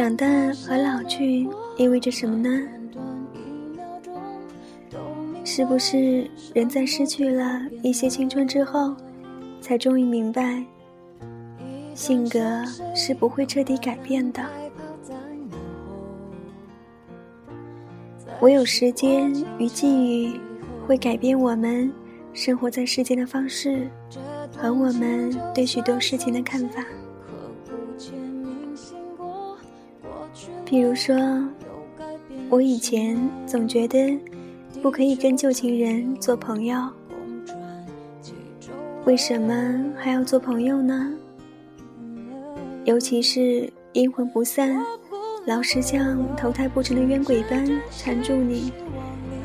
长大和老去意味着什么呢？是不是人在失去了一些青春之后，才终于明白，性格是不会彻底改变的？唯有时间与际遇，会改变我们生活在世间的方式，和我们对许多事情的看法。比如说，我以前总觉得不可以跟旧情人做朋友，为什么还要做朋友呢？尤其是阴魂不散。老是像投胎不成的冤鬼般缠住你，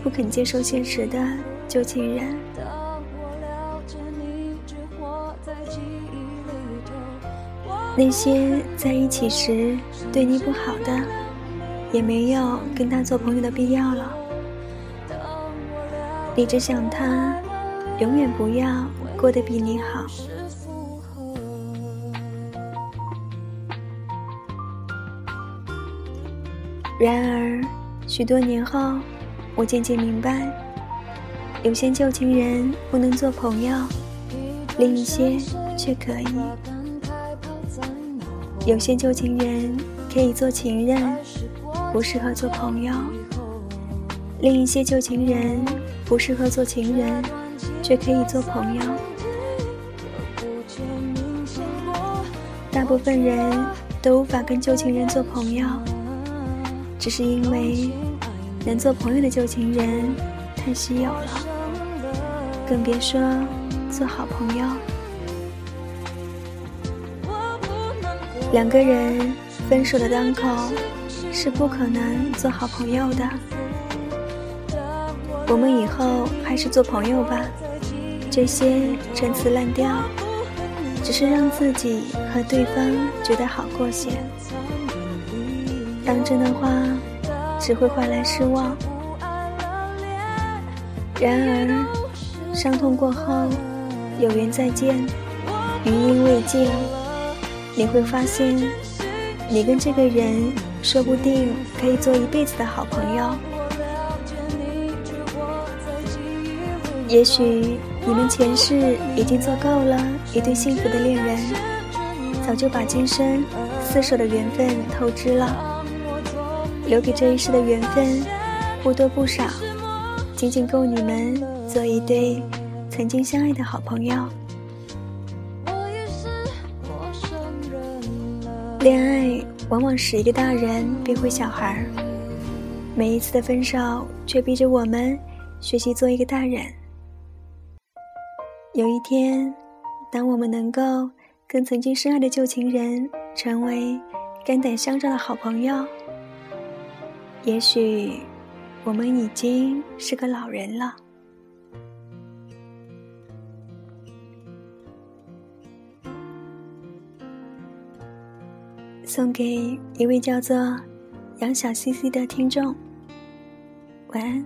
不肯接受现实的旧情人。那些在一起时对你不好的，也没有跟他做朋友的必要了。你只想他永远不要过得比你好。然而，许多年后，我渐渐明白，有些旧情人不能做朋友，另一些却可以；有些旧情人可以做情人，不适合做朋友；另一些旧情人不适合做情人，却可以做朋友。大部分人都无法跟旧情人做朋友。只是因为能做朋友的旧情人太稀有了，更别说做好朋友。两个人分手的当口是不可能做好朋友的。我们以后还是做朋友吧。这些陈词滥调，只是让自己和对方觉得好过些。当真的话，只会换来失望。然而，伤痛过后，有缘再见，余音未尽，你会发现，你跟这个人说不定可以做一辈子的好朋友。也许你们前世已经做够了一对幸福的恋人，早就把今生厮守的缘分透支了。留给这一世的缘分不多不少，仅仅够你们做一对曾经相爱的好朋友。恋爱往往使一个大人变回小孩儿，每一次的分手却逼着我们学习做一个大人。有一天，当我们能够跟曾经深爱的旧情人成为肝胆相照的好朋友。也许，我们已经是个老人了。送给一位叫做杨小西西的听众，晚安。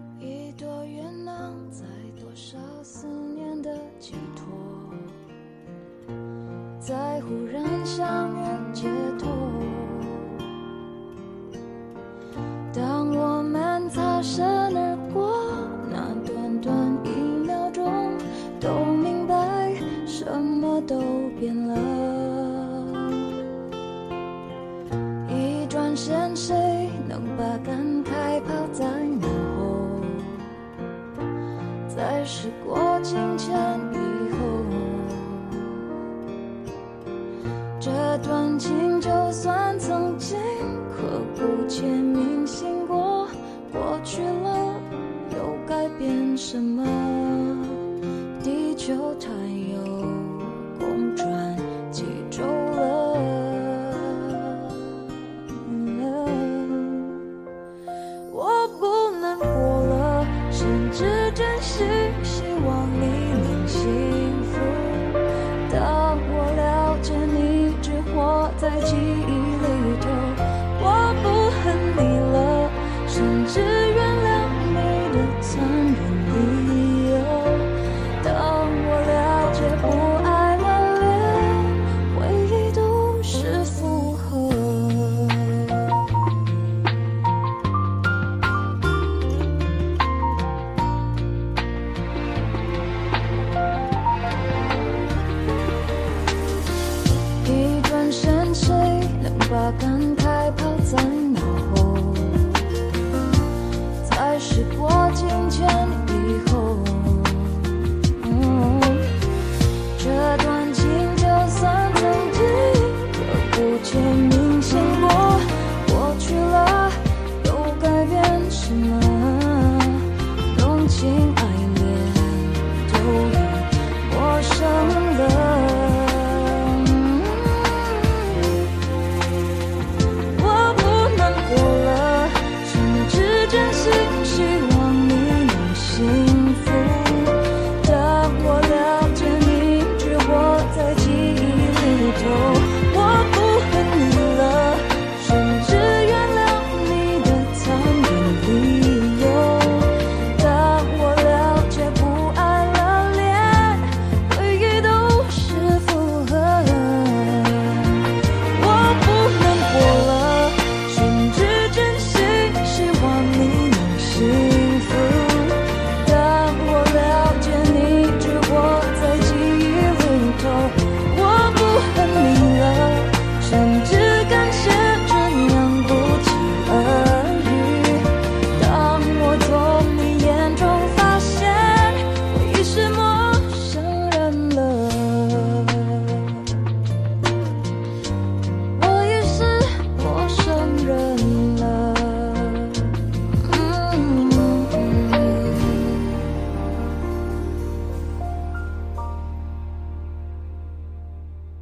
在忽然相遇街头。在时过境迁以后，这段情就算曾经刻骨铭心过，过。去了，又改变什么？地球太。